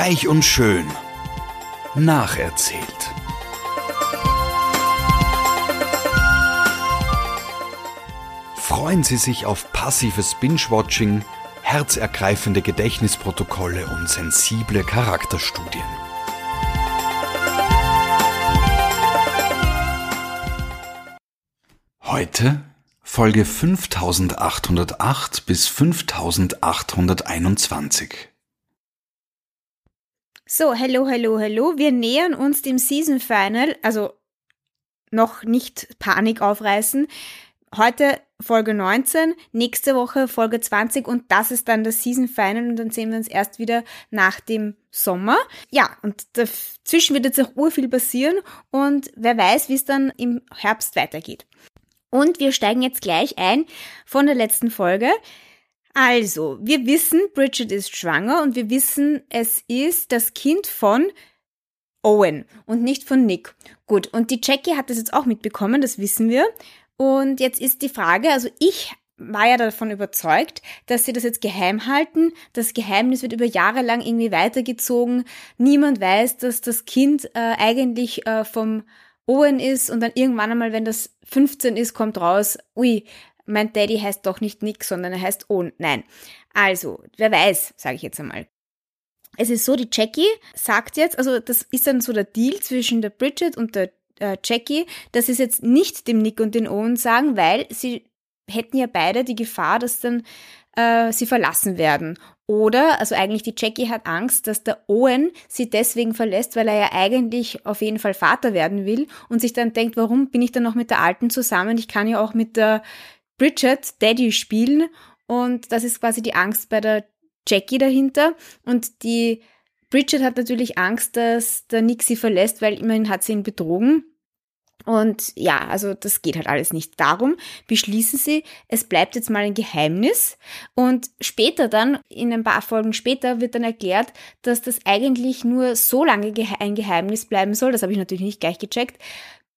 Reich und schön. Nacherzählt. Freuen Sie sich auf passives Binge-Watching, herzergreifende Gedächtnisprotokolle und sensible Charakterstudien. Heute Folge 5808 bis 5821. So, hello, hello, hello. Wir nähern uns dem Season Final, also noch nicht Panik aufreißen. Heute Folge 19, nächste Woche Folge 20 und das ist dann das Season Final und dann sehen wir uns erst wieder nach dem Sommer. Ja, und dazwischen wird jetzt auch urviel passieren und wer weiß, wie es dann im Herbst weitergeht. Und wir steigen jetzt gleich ein von der letzten Folge. Also, wir wissen, Bridget ist schwanger und wir wissen, es ist das Kind von Owen und nicht von Nick. Gut, und die Jackie hat das jetzt auch mitbekommen, das wissen wir. Und jetzt ist die Frage, also ich war ja davon überzeugt, dass sie das jetzt geheim halten. Das Geheimnis wird über Jahre lang irgendwie weitergezogen. Niemand weiß, dass das Kind äh, eigentlich äh, vom Owen ist und dann irgendwann einmal, wenn das 15 ist, kommt raus, ui, mein Daddy heißt doch nicht Nick, sondern er heißt Owen. Nein. Also, wer weiß, sage ich jetzt einmal. Es ist so, die Jackie sagt jetzt, also das ist dann so der Deal zwischen der Bridget und der äh, Jackie, dass sie es jetzt nicht dem Nick und den Owen sagen, weil sie hätten ja beide die Gefahr, dass dann äh, sie verlassen werden. Oder, also eigentlich die Jackie hat Angst, dass der Owen sie deswegen verlässt, weil er ja eigentlich auf jeden Fall Vater werden will und sich dann denkt, warum bin ich dann noch mit der Alten zusammen? Ich kann ja auch mit der Bridget Daddy spielen und das ist quasi die Angst bei der Jackie dahinter und die Bridget hat natürlich Angst, dass der Nick sie verlässt, weil immerhin hat sie ihn betrogen. Und ja, also das geht halt alles nicht. Darum beschließen sie, es bleibt jetzt mal ein Geheimnis. Und später dann, in ein paar Folgen später, wird dann erklärt, dass das eigentlich nur so lange ein Geheimnis bleiben soll, das habe ich natürlich nicht gleich gecheckt,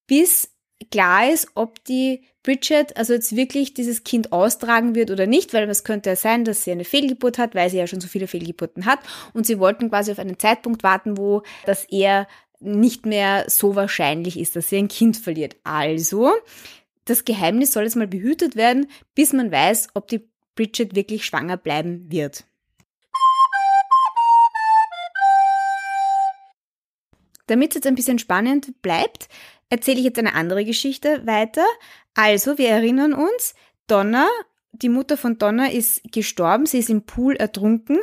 bis klar ist, ob die Bridget also jetzt wirklich dieses Kind austragen wird oder nicht, weil es könnte ja sein, dass sie eine Fehlgeburt hat, weil sie ja schon so viele Fehlgeburten hat und sie wollten quasi auf einen Zeitpunkt warten, wo das eher nicht mehr so wahrscheinlich ist, dass sie ein Kind verliert. Also, das Geheimnis soll jetzt mal behütet werden, bis man weiß, ob die Bridget wirklich schwanger bleiben wird. Damit es jetzt ein bisschen spannend bleibt, erzähle ich jetzt eine andere Geschichte weiter. Also, wir erinnern uns, Donna, die Mutter von Donna ist gestorben, sie ist im Pool ertrunken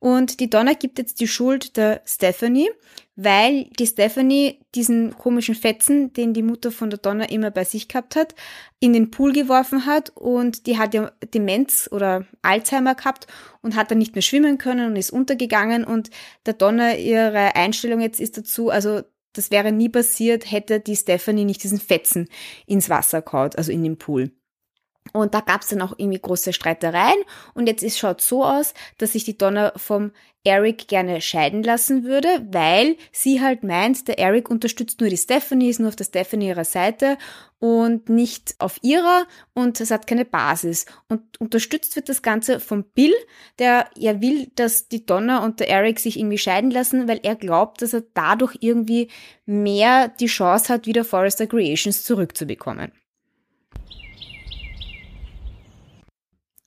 und die Donna gibt jetzt die Schuld der Stephanie, weil die Stephanie diesen komischen Fetzen, den die Mutter von der Donna immer bei sich gehabt hat, in den Pool geworfen hat und die hat ja Demenz oder Alzheimer gehabt und hat dann nicht mehr schwimmen können und ist untergegangen und der Donna ihre Einstellung jetzt ist dazu, also das wäre nie passiert, hätte die Stephanie nicht diesen Fetzen ins Wasser kaut, also in den Pool. Und da gab es dann auch irgendwie große Streitereien. Und jetzt ist, schaut so aus, dass sich die Donna vom Eric gerne scheiden lassen würde, weil sie halt meint, der Eric unterstützt nur die Stephanie, ist nur auf der Stephanie ihrer Seite und nicht auf ihrer und es hat keine Basis. Und unterstützt wird das Ganze vom Bill, der ja will, dass die Donna und der Eric sich irgendwie scheiden lassen, weil er glaubt, dass er dadurch irgendwie mehr die Chance hat, wieder Forrester Creations zurückzubekommen.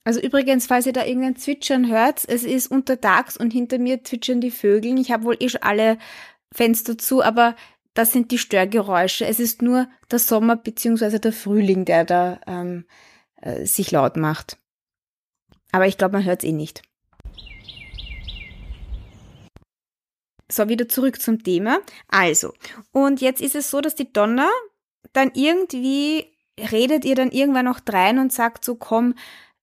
Also übrigens, falls ihr da irgendein Zwitschern hört, es ist untertags und hinter mir zwitschern die Vögel. Ich habe wohl eh schon alle Fenster zu, aber das sind die Störgeräusche. Es ist nur der Sommer bzw. der Frühling, der da ähm, äh, sich laut macht. Aber ich glaube, man hört es eh nicht. So, wieder zurück zum Thema. Also, und jetzt ist es so, dass die Donna dann irgendwie redet ihr dann irgendwann noch drein und sagt so, komm,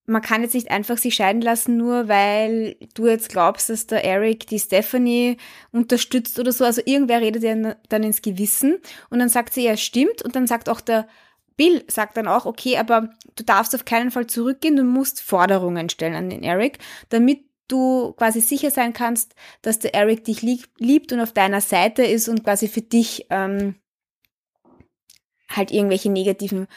man kann jetzt nicht einfach sich scheiden lassen, nur weil du jetzt glaubst, dass der Eric die Stephanie unterstützt oder so. Also irgendwer redet ja dann ins Gewissen und dann sagt sie, ja, stimmt. Und dann sagt auch der Bill, sagt dann auch, okay, aber du darfst auf keinen Fall zurückgehen, du musst Forderungen stellen an den Eric, damit du quasi sicher sein kannst, dass der Eric dich liebt und auf deiner Seite ist und quasi für dich ähm, halt irgendwelche negativen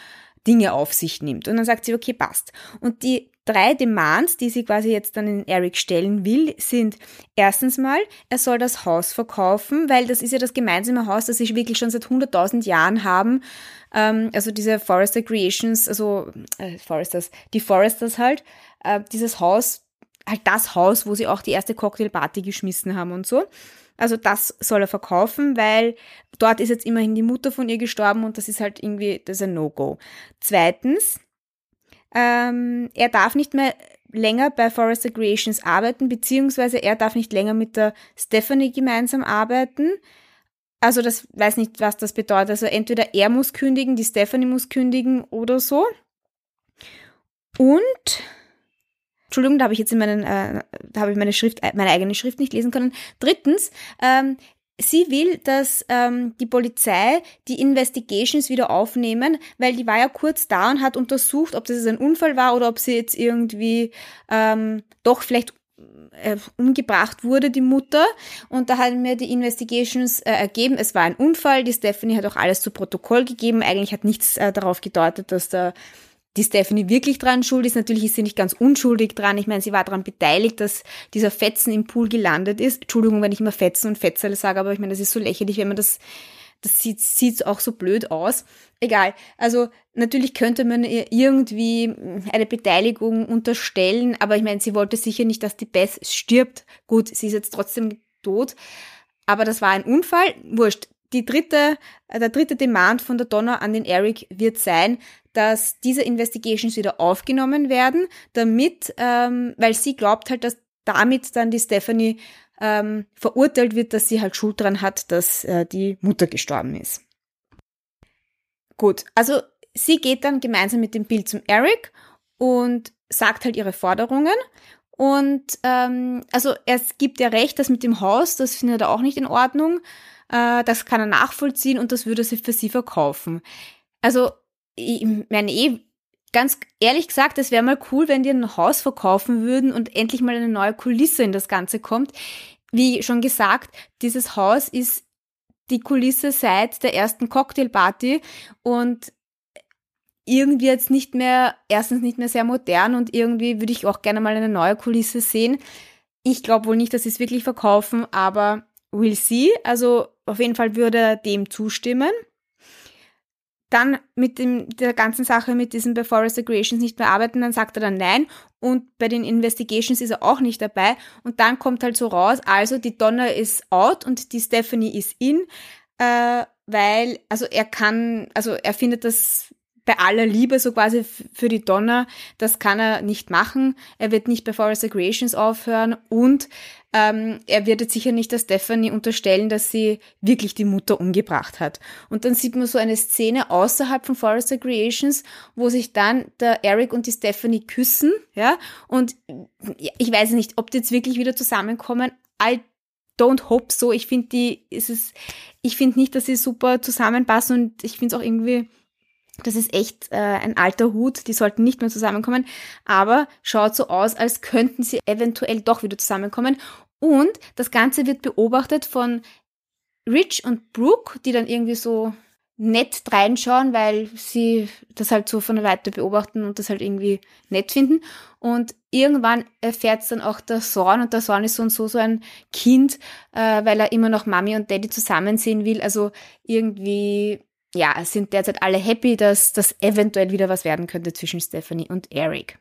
Dinge auf sich nimmt. Und dann sagt sie, okay, passt. Und die drei Demands, die sie quasi jetzt dann in Eric stellen will, sind erstens mal, er soll das Haus verkaufen, weil das ist ja das gemeinsame Haus, das sie wirklich schon seit 100.000 Jahren haben. Ähm, also diese Forester Creations, also äh, Foresters, die Foresters halt, äh, dieses Haus, halt das Haus, wo sie auch die erste Cocktailparty geschmissen haben und so. Also das soll er verkaufen, weil dort ist jetzt immerhin die Mutter von ihr gestorben und das ist halt irgendwie, das ist ein No-Go. Zweitens, ähm, er darf nicht mehr länger bei Forrester Creations arbeiten, beziehungsweise er darf nicht länger mit der Stephanie gemeinsam arbeiten. Also das weiß nicht, was das bedeutet. Also entweder er muss kündigen, die Stephanie muss kündigen oder so. Und Entschuldigung, da habe ich jetzt in meinen, äh, da habe ich meine Schrift, meine eigene Schrift nicht lesen können. Drittens, ähm, sie will, dass ähm, die Polizei die Investigations wieder aufnehmen, weil die war ja kurz da und hat untersucht, ob das ein Unfall war oder ob sie jetzt irgendwie ähm, doch vielleicht äh, umgebracht wurde, die Mutter. Und da haben mir die Investigations äh, ergeben, es war ein Unfall. Die Stephanie hat auch alles zu Protokoll gegeben. Eigentlich hat nichts äh, darauf gedeutet, dass da die Stephanie wirklich dran schuld ist. Natürlich ist sie nicht ganz unschuldig dran. Ich meine, sie war daran beteiligt, dass dieser Fetzen im Pool gelandet ist. Entschuldigung, wenn ich immer Fetzen und Fetzerle sage, aber ich meine, das ist so lächerlich, wenn man das, das sieht, sieht auch so blöd aus. Egal. Also, natürlich könnte man ihr irgendwie eine Beteiligung unterstellen, aber ich meine, sie wollte sicher nicht, dass die Beth stirbt. Gut, sie ist jetzt trotzdem tot. Aber das war ein Unfall. Wurscht. Die dritte, der dritte Demand von der Donner an den Eric wird sein, dass diese Investigations wieder aufgenommen werden, damit, ähm, weil sie glaubt halt, dass damit dann die Stephanie ähm, verurteilt wird, dass sie halt Schuld dran hat, dass äh, die Mutter gestorben ist. Gut, also sie geht dann gemeinsam mit dem Bild zum Eric und sagt halt ihre Forderungen. Und ähm, also es gibt ja recht, dass mit dem Haus, das findet er auch nicht in Ordnung. Äh, das kann er nachvollziehen und das würde sie für sie verkaufen. Also ich meine eh, ganz ehrlich gesagt, es wäre mal cool, wenn die ein Haus verkaufen würden und endlich mal eine neue Kulisse in das Ganze kommt. Wie schon gesagt, dieses Haus ist die Kulisse seit der ersten Cocktailparty und irgendwie jetzt nicht mehr, erstens nicht mehr sehr modern und irgendwie würde ich auch gerne mal eine neue Kulisse sehen. Ich glaube wohl nicht, dass sie es wirklich verkaufen, aber we'll see. Also auf jeden Fall würde er dem zustimmen dann mit dem, der ganzen Sache mit diesen Before Creations nicht mehr arbeiten, dann sagt er dann nein. Und bei den Investigations ist er auch nicht dabei. Und dann kommt halt so raus, also die Donna ist out und die Stephanie ist in, äh, weil, also er kann, also er findet das bei aller Liebe so quasi für die Donna, das kann er nicht machen. Er wird nicht bei Forest Creations aufhören und ähm, er wird jetzt sicher nicht der Stephanie unterstellen, dass sie wirklich die Mutter umgebracht hat. Und dann sieht man so eine Szene außerhalb von Forrester Creations, wo sich dann der Eric und die Stephanie küssen, ja, und ich weiß nicht, ob die jetzt wirklich wieder zusammenkommen. I don't hope so. Ich finde die, ist es, ich finde nicht, dass sie super zusammenpassen und ich finde es auch irgendwie, das ist echt äh, ein alter Hut, die sollten nicht mehr zusammenkommen, aber schaut so aus, als könnten sie eventuell doch wieder zusammenkommen. Und das Ganze wird beobachtet von Rich und Brooke, die dann irgendwie so nett reinschauen, weil sie das halt so von der Weite beobachten und das halt irgendwie nett finden. Und irgendwann erfährt es dann auch der Sorn und der Sorn ist so und so so ein Kind, äh, weil er immer noch Mami und Daddy zusammen sehen will. Also irgendwie ja, sind derzeit alle happy, dass das eventuell wieder was werden könnte zwischen Stephanie und Eric.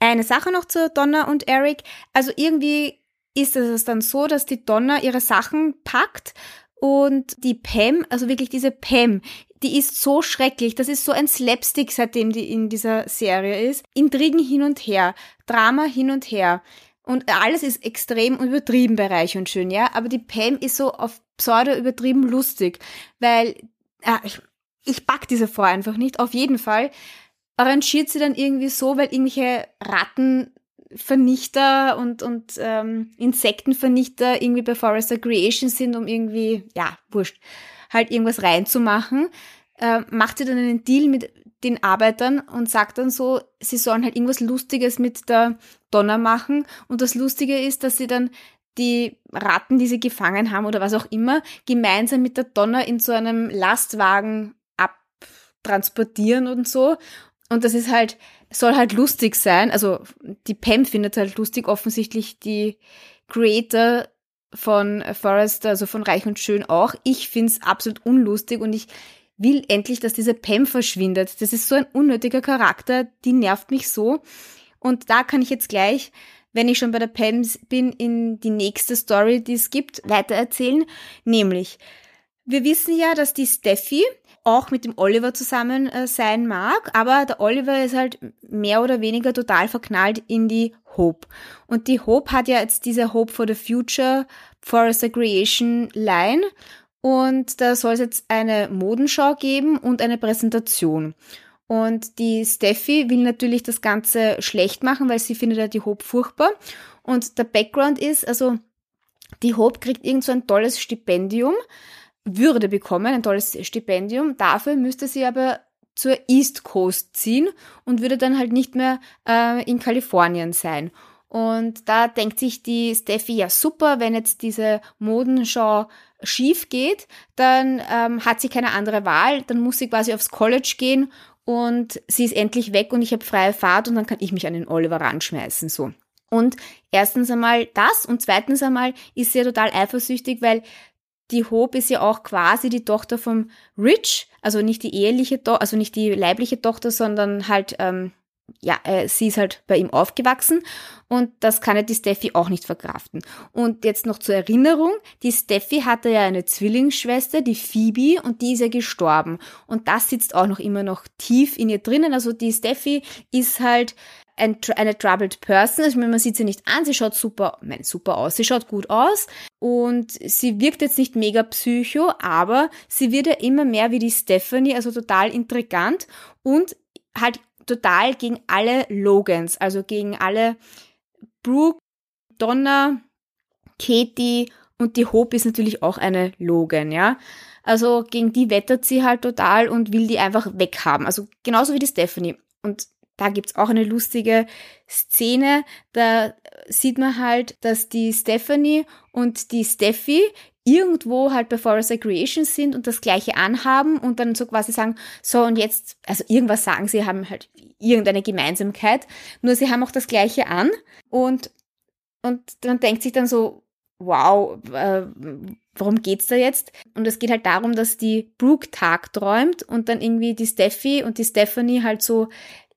Eine Sache noch zu Donna und Eric. Also irgendwie ist es dann so, dass die Donna ihre Sachen packt und die Pam, also wirklich diese Pam, die ist so schrecklich. Das ist so ein Slapstick, seitdem die in dieser Serie ist. Intrigen hin und her, Drama hin und her. Und alles ist extrem übertrieben bei Reich und Schön, ja. Aber die Pam ist so auf pseudo übertrieben lustig, weil äh, ich, ich pack diese Frau einfach nicht. Auf jeden Fall arrangiert sie dann irgendwie so, weil irgendwelche Rattenvernichter und, und ähm, Insektenvernichter irgendwie bei Forester Creation sind, um irgendwie, ja, wurscht, halt irgendwas reinzumachen, äh, macht sie dann einen Deal mit den Arbeitern und sagt dann so, sie sollen halt irgendwas Lustiges mit der Donner machen. Und das Lustige ist, dass sie dann die Ratten, die sie gefangen haben oder was auch immer, gemeinsam mit der Donner in so einem Lastwagen transportieren und so. Und das ist halt, soll halt lustig sein. Also die Pam findet halt lustig, offensichtlich die Creator von Forrest, also von Reich und Schön auch. Ich find's absolut unlustig und ich will endlich, dass diese Pam verschwindet. Das ist so ein unnötiger Charakter, die nervt mich so. Und da kann ich jetzt gleich, wenn ich schon bei der Pam bin, in die nächste Story, die es gibt, weitererzählen. Nämlich, wir wissen ja, dass die Steffi auch mit dem Oliver zusammen äh, sein mag, aber der Oliver ist halt mehr oder weniger total verknallt in die Hope. Und die Hope hat ja jetzt diese Hope for the Future Forest Creation Line und da soll es jetzt eine Modenschau geben und eine Präsentation. Und die Steffi will natürlich das Ganze schlecht machen, weil sie findet ja die Hope furchtbar. Und der Background ist, also die Hope kriegt irgend so ein tolles Stipendium, würde bekommen, ein tolles Stipendium. Dafür müsste sie aber zur East Coast ziehen und würde dann halt nicht mehr äh, in Kalifornien sein. Und da denkt sich die Steffi, ja super, wenn jetzt diese Modenschau schief geht, dann ähm, hat sie keine andere Wahl, dann muss sie quasi aufs College gehen und sie ist endlich weg und ich habe freie Fahrt und dann kann ich mich an den Oliver ranschmeißen, so. Und erstens einmal das und zweitens einmal ist sie ja total eifersüchtig, weil die Hope ist ja auch quasi die Tochter vom Rich, also nicht die eheliche also nicht die leibliche Tochter, sondern halt, ähm, ja, äh, sie ist halt bei ihm aufgewachsen und das kann ja die Steffi auch nicht verkraften. Und jetzt noch zur Erinnerung, die Steffi hatte ja eine Zwillingsschwester, die Phoebe, und die ist ja gestorben. Und das sitzt auch noch immer noch tief in ihr drinnen. Also die Steffi ist halt ein, eine troubled person. Also man sieht sie nicht an, sie schaut super, nein, super aus, sie schaut gut aus und sie wirkt jetzt nicht mega psycho, aber sie wird ja immer mehr wie die Stephanie, also total intrigant und halt total gegen alle Logans, also gegen alle Brooke, Donna, Katie und die Hope ist natürlich auch eine Logan, ja. Also gegen die wettert sie halt total und will die einfach weghaben. Also genauso wie die Stephanie. Und da gibt's auch eine lustige Szene. Da sieht man halt, dass die Stephanie und die Steffi irgendwo halt bei Forest Recreation sind und das gleiche anhaben und dann so quasi sagen, so und jetzt, also irgendwas sagen sie, haben halt irgendeine Gemeinsamkeit, nur sie haben auch das gleiche an und, und man denkt sich dann so, wow, äh, warum geht's da jetzt? Und es geht halt darum, dass die Brooke tagträumt und dann irgendwie die Steffi und die Stephanie halt so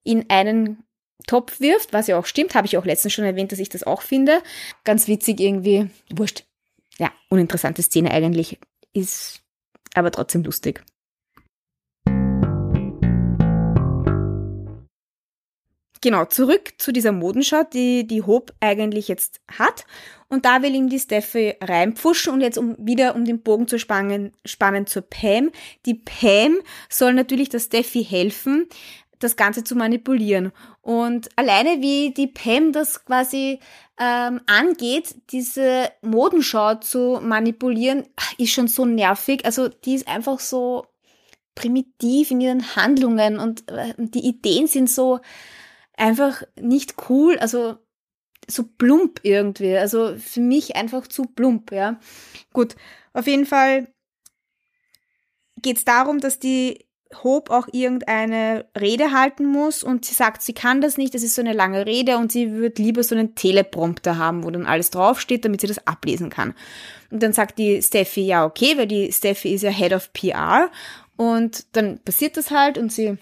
in einen Topf wirft, was ja auch stimmt, habe ich auch letztens schon erwähnt, dass ich das auch finde. Ganz witzig irgendwie, wurscht. Uninteressante Szene eigentlich, ist aber trotzdem lustig. Genau, zurück zu dieser Modenschau, die die Hope eigentlich jetzt hat. Und da will ihm die Steffi reinpfuschen und jetzt um wieder um den Bogen zu spannen, spannen zur Pam. Die Pam soll natürlich der Steffi helfen, das Ganze zu manipulieren. Und alleine wie die Pam das quasi ähm, angeht, diese Modenschau zu manipulieren, ist schon so nervig. Also die ist einfach so primitiv in ihren Handlungen und äh, die Ideen sind so einfach nicht cool, also so plump irgendwie. Also für mich einfach zu plump, ja. Gut, auf jeden Fall geht es darum, dass die Hope auch irgendeine Rede halten muss und sie sagt, sie kann das nicht, das ist so eine lange Rede und sie würde lieber so einen Teleprompter haben, wo dann alles draufsteht, damit sie das ablesen kann. Und dann sagt die Steffi, ja okay, weil die Steffi ist ja Head of PR und dann passiert das halt und sie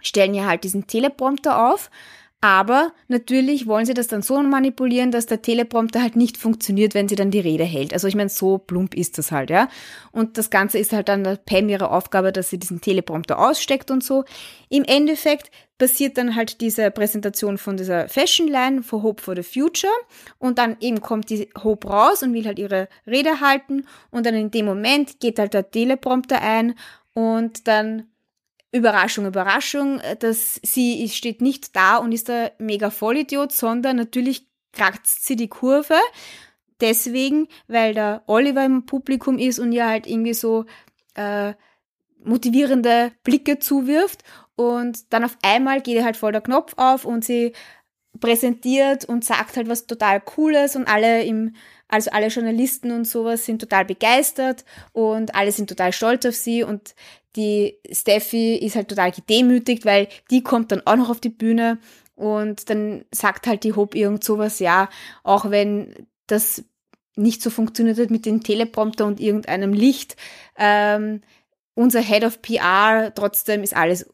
stellen ja halt diesen Teleprompter auf aber natürlich wollen sie das dann so manipulieren, dass der Teleprompter halt nicht funktioniert, wenn sie dann die Rede hält. Also ich meine, so plump ist das halt, ja. Und das Ganze ist halt dann der Pam ihre Aufgabe, dass sie diesen Teleprompter aussteckt und so. Im Endeffekt passiert dann halt diese Präsentation von dieser Fashion Line for Hope for the Future und dann eben kommt die Hope raus und will halt ihre Rede halten und dann in dem Moment geht halt der Teleprompter ein und dann Überraschung, Überraschung, dass sie steht nicht da und ist der mega Vollidiot, sondern natürlich kratzt sie die Kurve. Deswegen, weil der Oliver im Publikum ist und ihr halt irgendwie so äh, motivierende Blicke zuwirft. Und dann auf einmal geht ihr halt voll der Knopf auf und sie präsentiert und sagt halt was total Cooles und alle im, also alle Journalisten und sowas sind total begeistert und alle sind total stolz auf sie und die Steffi ist halt total gedemütigt, weil die kommt dann auch noch auf die Bühne und dann sagt halt die Hope irgend sowas, ja, auch wenn das nicht so funktioniert hat mit dem Teleprompter und irgendeinem Licht, ähm, unser Head of PR, trotzdem ist alles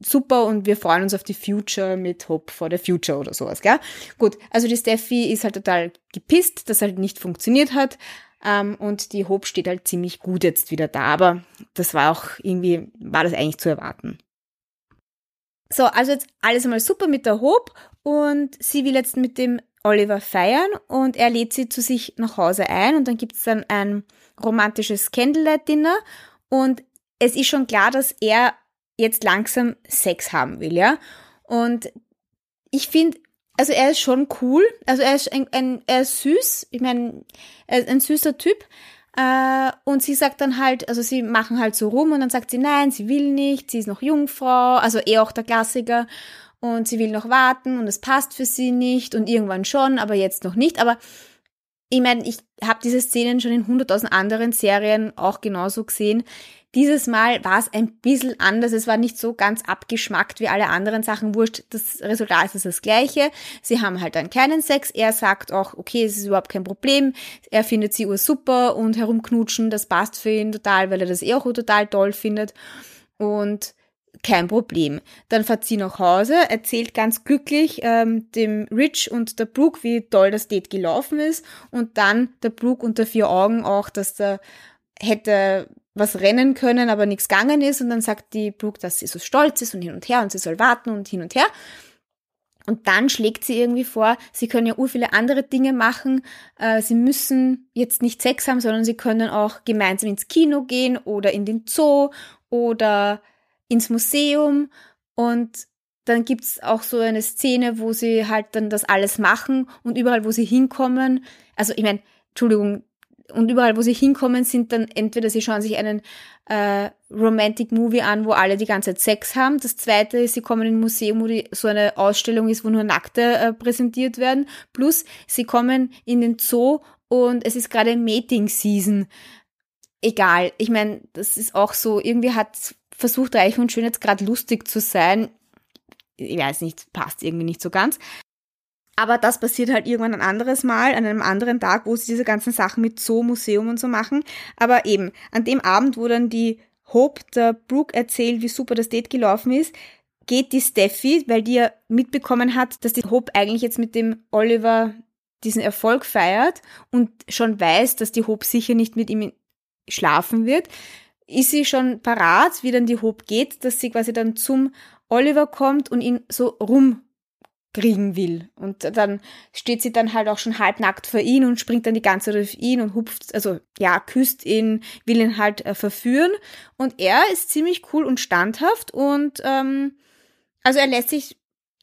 super und wir freuen uns auf die Future mit Hope for the Future oder sowas, gell? Gut, also die Steffi ist halt total gepisst, dass halt nicht funktioniert hat. Ähm, und die Hope steht halt ziemlich gut jetzt wieder da, aber das war auch irgendwie, war das eigentlich zu erwarten. So, also jetzt alles einmal super mit der Hope und sie will jetzt mit dem Oliver feiern und er lädt sie zu sich nach Hause ein und dann gibt's dann ein romantisches Candlelight-Dinner und es ist schon klar, dass er jetzt langsam Sex haben will, ja. Und ich finde, also er ist schon cool, also er ist ein, ein er ist süß, ich meine, er ist ein süßer Typ. Äh, und sie sagt dann halt, also sie machen halt so rum und dann sagt sie, nein, sie will nicht, sie ist noch Jungfrau, also eh auch der Klassiker und sie will noch warten und es passt für sie nicht und irgendwann schon, aber jetzt noch nicht. Aber ich meine, ich habe diese Szenen schon in hunderttausend anderen Serien auch genauso gesehen. Dieses Mal war es ein bisschen anders. Es war nicht so ganz abgeschmackt wie alle anderen Sachen. Wurscht, das Resultat ist das gleiche. Sie haben halt dann keinen Sex. Er sagt auch, okay, es ist überhaupt kein Problem. Er findet sie super und herumknutschen, das passt für ihn total, weil er das eh auch total toll findet. Und kein Problem. Dann fährt sie nach Hause, erzählt ganz glücklich ähm, dem Rich und der Brooke, wie toll das Date gelaufen ist und dann der Brooke unter vier Augen auch, dass der hätte was rennen können, aber nichts gegangen ist und dann sagt die Brooke, dass sie so stolz ist und hin und her und sie soll warten und hin und her. Und dann schlägt sie irgendwie vor, sie können ja ur viele andere Dinge machen. Äh, sie müssen jetzt nicht Sex haben, sondern sie können auch gemeinsam ins Kino gehen oder in den Zoo oder ins Museum und dann gibt's auch so eine Szene, wo sie halt dann das alles machen und überall, wo sie hinkommen, also ich meine, Entschuldigung, und überall, wo sie hinkommen, sind dann entweder sie schauen sich einen äh, Romantic Movie an, wo alle die ganze Zeit Sex haben. Das zweite ist, sie kommen in ein Museum, wo die, so eine Ausstellung ist, wo nur Nackte äh, präsentiert werden. Plus, sie kommen in den Zoo und es ist gerade Mating Season. Egal. Ich meine, das ist auch so, irgendwie hat versucht Reich und Schön jetzt gerade lustig zu sein. Ich weiß nicht, passt irgendwie nicht so ganz. Aber das passiert halt irgendwann ein anderes Mal, an einem anderen Tag, wo sie diese ganzen Sachen mit Zoo, Museum und so machen. Aber eben, an dem Abend, wo dann die Hope der Brooke erzählt, wie super das Date gelaufen ist, geht die Steffi, weil die ja mitbekommen hat, dass die Hope eigentlich jetzt mit dem Oliver diesen Erfolg feiert und schon weiß, dass die Hope sicher nicht mit ihm schlafen wird, ist sie schon parat, wie dann die Hope geht, dass sie quasi dann zum Oliver kommt und ihn so rumkriegen will. Und dann steht sie dann halt auch schon halbnackt vor ihn und springt dann die ganze Zeit auf ihn und hupft, also ja, küsst ihn, will ihn halt äh, verführen. Und er ist ziemlich cool und standhaft und ähm, also er lässt sich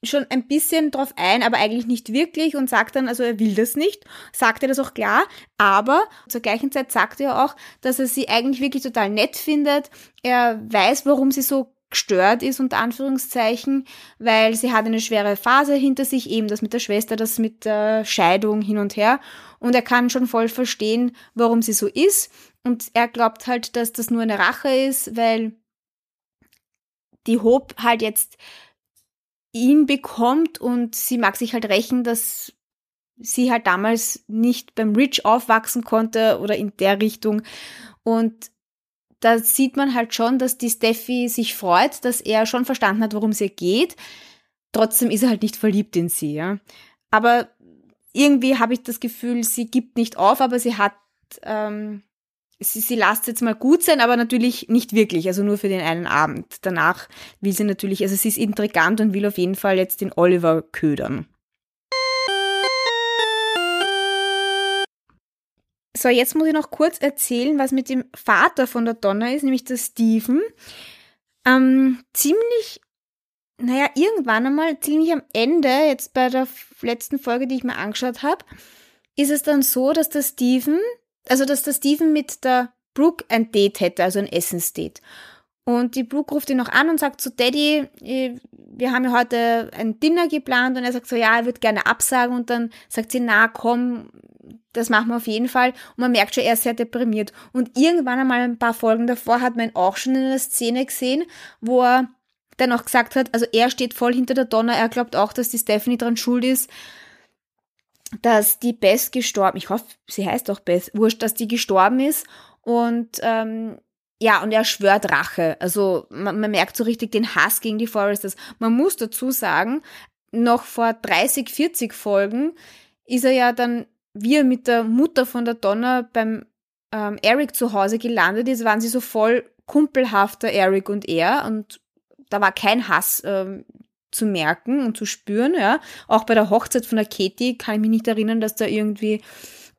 schon ein bisschen drauf ein, aber eigentlich nicht wirklich und sagt dann, also er will das nicht, sagt er das auch klar, aber zur gleichen Zeit sagt er auch, dass er sie eigentlich wirklich total nett findet. Er weiß, warum sie so gestört ist, unter Anführungszeichen, weil sie hat eine schwere Phase hinter sich, eben das mit der Schwester, das mit der Scheidung hin und her. Und er kann schon voll verstehen, warum sie so ist. Und er glaubt halt, dass das nur eine Rache ist, weil die Hope halt jetzt ihn bekommt und sie mag sich halt rächen, dass sie halt damals nicht beim Rich aufwachsen konnte oder in der Richtung. Und da sieht man halt schon, dass die Steffi sich freut, dass er schon verstanden hat, worum es ihr geht. Trotzdem ist er halt nicht verliebt in sie, ja. Aber irgendwie habe ich das Gefühl, sie gibt nicht auf, aber sie hat ähm, sie, sie lasst jetzt mal gut sein, aber natürlich nicht wirklich, also nur für den einen Abend. Danach will sie natürlich, also sie ist intrigant und will auf jeden Fall jetzt den Oliver ködern. So, jetzt muss ich noch kurz erzählen, was mit dem Vater von der Donna ist, nämlich der Stephen. Ähm, ziemlich, naja, irgendwann einmal, ziemlich am Ende, jetzt bei der letzten Folge, die ich mir angeschaut habe, ist es dann so, dass der Stephen also dass der Steven mit der Brooke ein Date hätte, also ein Essensdate. Und die Brooke ruft ihn noch an und sagt so, Daddy, wir haben ja heute ein Dinner geplant und er sagt so, ja, er würde gerne absagen und dann sagt sie, na komm, das machen wir auf jeden Fall. Und man merkt schon, er ist sehr deprimiert. Und irgendwann einmal ein paar Folgen davor hat man auch schon in einer Szene gesehen, wo er dann auch gesagt hat, also er steht voll hinter der Donner, er glaubt auch, dass die Stephanie dran schuld ist, dass die Beth gestorben, ich hoffe, sie heißt auch Beth, wurscht, dass die gestorben ist und ähm, ja, und er schwört Rache. Also man, man merkt so richtig den Hass gegen die Foresters. Man muss dazu sagen, noch vor 30, 40 Folgen ist er ja dann, wie er mit der Mutter von der Donna beim ähm, Eric zu Hause gelandet ist, waren sie so voll kumpelhafter, Eric und er. Und da war kein Hass ähm, zu merken und zu spüren, ja. Auch bei der Hochzeit von der Katie kann ich mich nicht erinnern, dass da irgendwie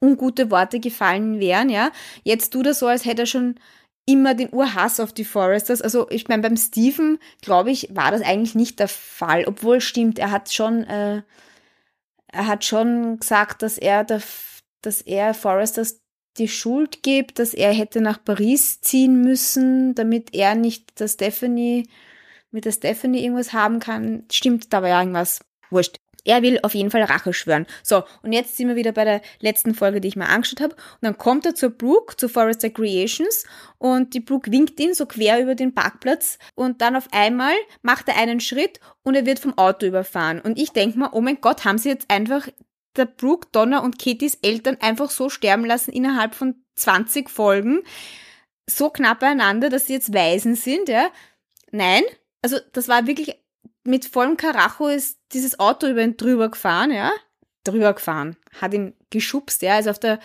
ungute Worte gefallen wären, ja. Jetzt tut er so, als hätte er schon immer den Urhass auf die Foresters. Also ich meine, beim Steven, glaube ich, war das eigentlich nicht der Fall. Obwohl stimmt, er hat schon, äh, er hat schon gesagt, dass er, der, dass er Foresters die Schuld gibt, dass er hätte nach Paris ziehen müssen, damit er nicht der Stephanie mit der Stephanie irgendwas haben kann. Stimmt, da war ja irgendwas. Wurscht. Er will auf jeden Fall Rache schwören. So, und jetzt sind wir wieder bei der letzten Folge, die ich mir angeschaut habe. Und dann kommt er zur Brooke, zu Forrester Creations, und die Brooke winkt ihn so quer über den Parkplatz. Und dann auf einmal macht er einen Schritt und er wird vom Auto überfahren. Und ich denke mir, oh mein Gott, haben sie jetzt einfach der Brooke, Donna und Katies Eltern einfach so sterben lassen innerhalb von 20 Folgen. So knapp beieinander, dass sie jetzt Waisen sind, ja. Nein, also das war wirklich mit vollem Karacho ist dieses Auto über ihn drüber gefahren, ja. Drüber gefahren. Hat ihn geschubst, ja, ist auf der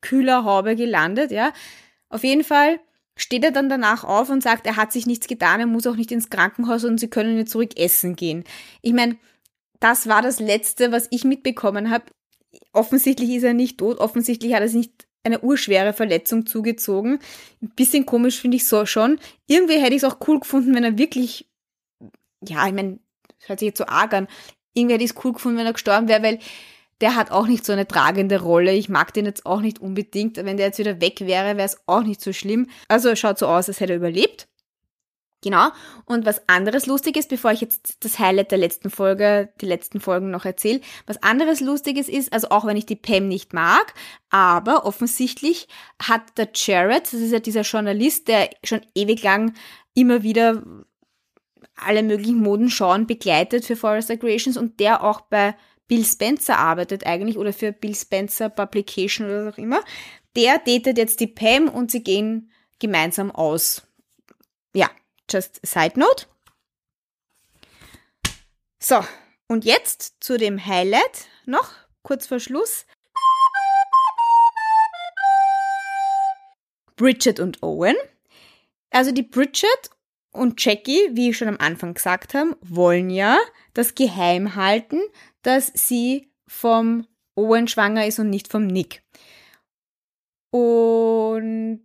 Kühlerhaube gelandet, ja. Auf jeden Fall steht er dann danach auf und sagt, er hat sich nichts getan, er muss auch nicht ins Krankenhaus und sie können jetzt zurück essen gehen. Ich meine, das war das Letzte, was ich mitbekommen habe. Offensichtlich ist er nicht tot, offensichtlich hat er sich nicht eine urschwere Verletzung zugezogen. Ein bisschen komisch finde ich so schon. Irgendwie hätte ich es auch cool gefunden, wenn er wirklich, ja, ich meine, hört sich jetzt so arg an. Irgendwie hätte ich es cool gefunden, wenn er gestorben wäre, weil der hat auch nicht so eine tragende Rolle. Ich mag den jetzt auch nicht unbedingt. Wenn der jetzt wieder weg wäre, wäre es auch nicht so schlimm. Also er schaut so aus, als hätte er überlebt. Genau. Und was anderes Lustiges, bevor ich jetzt das Highlight der letzten Folge, die letzten Folgen noch erzähle, was anderes Lustiges ist, also auch wenn ich die Pam nicht mag, aber offensichtlich hat der Jared, das ist ja dieser Journalist, der schon ewig lang immer wieder alle möglichen Modenschauen begleitet für Forrester Creations und der auch bei Bill Spencer arbeitet eigentlich oder für Bill Spencer Publication oder was auch immer, der datet jetzt die Pam und sie gehen gemeinsam aus. Ja, just side note. So, und jetzt zu dem Highlight noch, kurz vor Schluss. Bridget und Owen. Also die Bridget und Jackie, wie ich schon am Anfang gesagt habe, wollen ja das geheim halten, dass sie vom Owen schwanger ist und nicht vom Nick. Und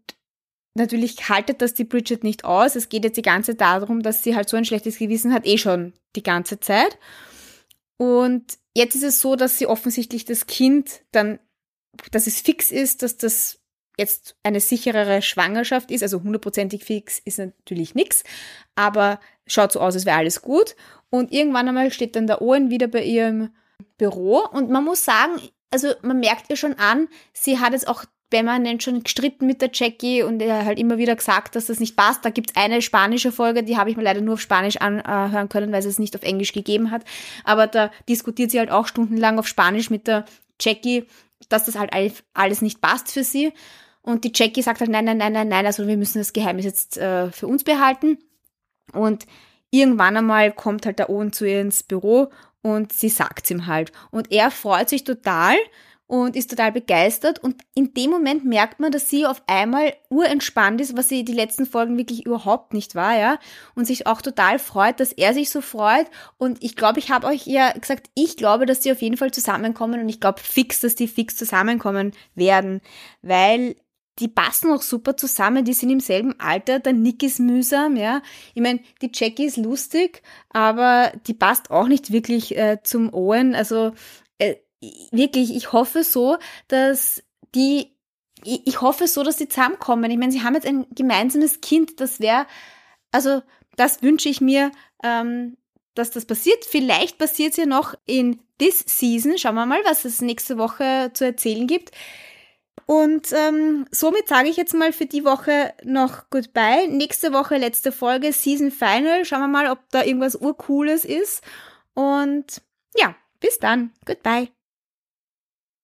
natürlich haltet das die Bridget nicht aus. Es geht jetzt die ganze Zeit darum, dass sie halt so ein schlechtes Gewissen hat, eh schon die ganze Zeit. Und jetzt ist es so, dass sie offensichtlich das Kind dann, dass es fix ist, dass das jetzt eine sicherere Schwangerschaft ist. Also hundertprozentig fix ist natürlich nichts, aber schaut so aus, als wäre alles gut. Und irgendwann einmal steht dann der Owen wieder bei ihrem Büro und man muss sagen, also man merkt ihr schon an, sie hat jetzt auch permanent schon gestritten mit der Jackie und er halt immer wieder gesagt, dass das nicht passt. Da gibt's eine spanische Folge, die habe ich mir leider nur auf Spanisch anhören können, weil es es nicht auf Englisch gegeben hat. Aber da diskutiert sie halt auch stundenlang auf Spanisch mit der Jackie, dass das halt alles nicht passt für sie. Und die Jackie sagt halt, nein, nein, nein, nein, nein, also wir müssen das Geheimnis jetzt äh, für uns behalten. Und irgendwann einmal kommt halt der Owen zu ihr ins Büro und sie sagt's ihm halt. Und er freut sich total und ist total begeistert. Und in dem Moment merkt man, dass sie auf einmal urentspannt ist, was sie die letzten Folgen wirklich überhaupt nicht war, ja. Und sich auch total freut, dass er sich so freut. Und ich glaube, ich habe euch ja gesagt, ich glaube, dass die auf jeden Fall zusammenkommen und ich glaube fix, dass die fix zusammenkommen werden, weil die passen auch super zusammen, die sind im selben Alter, der Nick ist mühsam, ja. Ich meine, die Jackie ist lustig, aber die passt auch nicht wirklich äh, zum Owen. Also äh, wirklich, ich hoffe so, dass die, ich hoffe so, dass die zusammenkommen. Ich meine, sie haben jetzt ein gemeinsames Kind, das wäre, also das wünsche ich mir, ähm, dass das passiert. Vielleicht passiert es ja noch in this season. Schauen wir mal, was es nächste Woche zu erzählen gibt. Und ähm, somit sage ich jetzt mal für die Woche noch Goodbye. Nächste Woche letzte Folge, Season Final. Schauen wir mal, ob da irgendwas urcooles ist. Und ja, bis dann. Goodbye.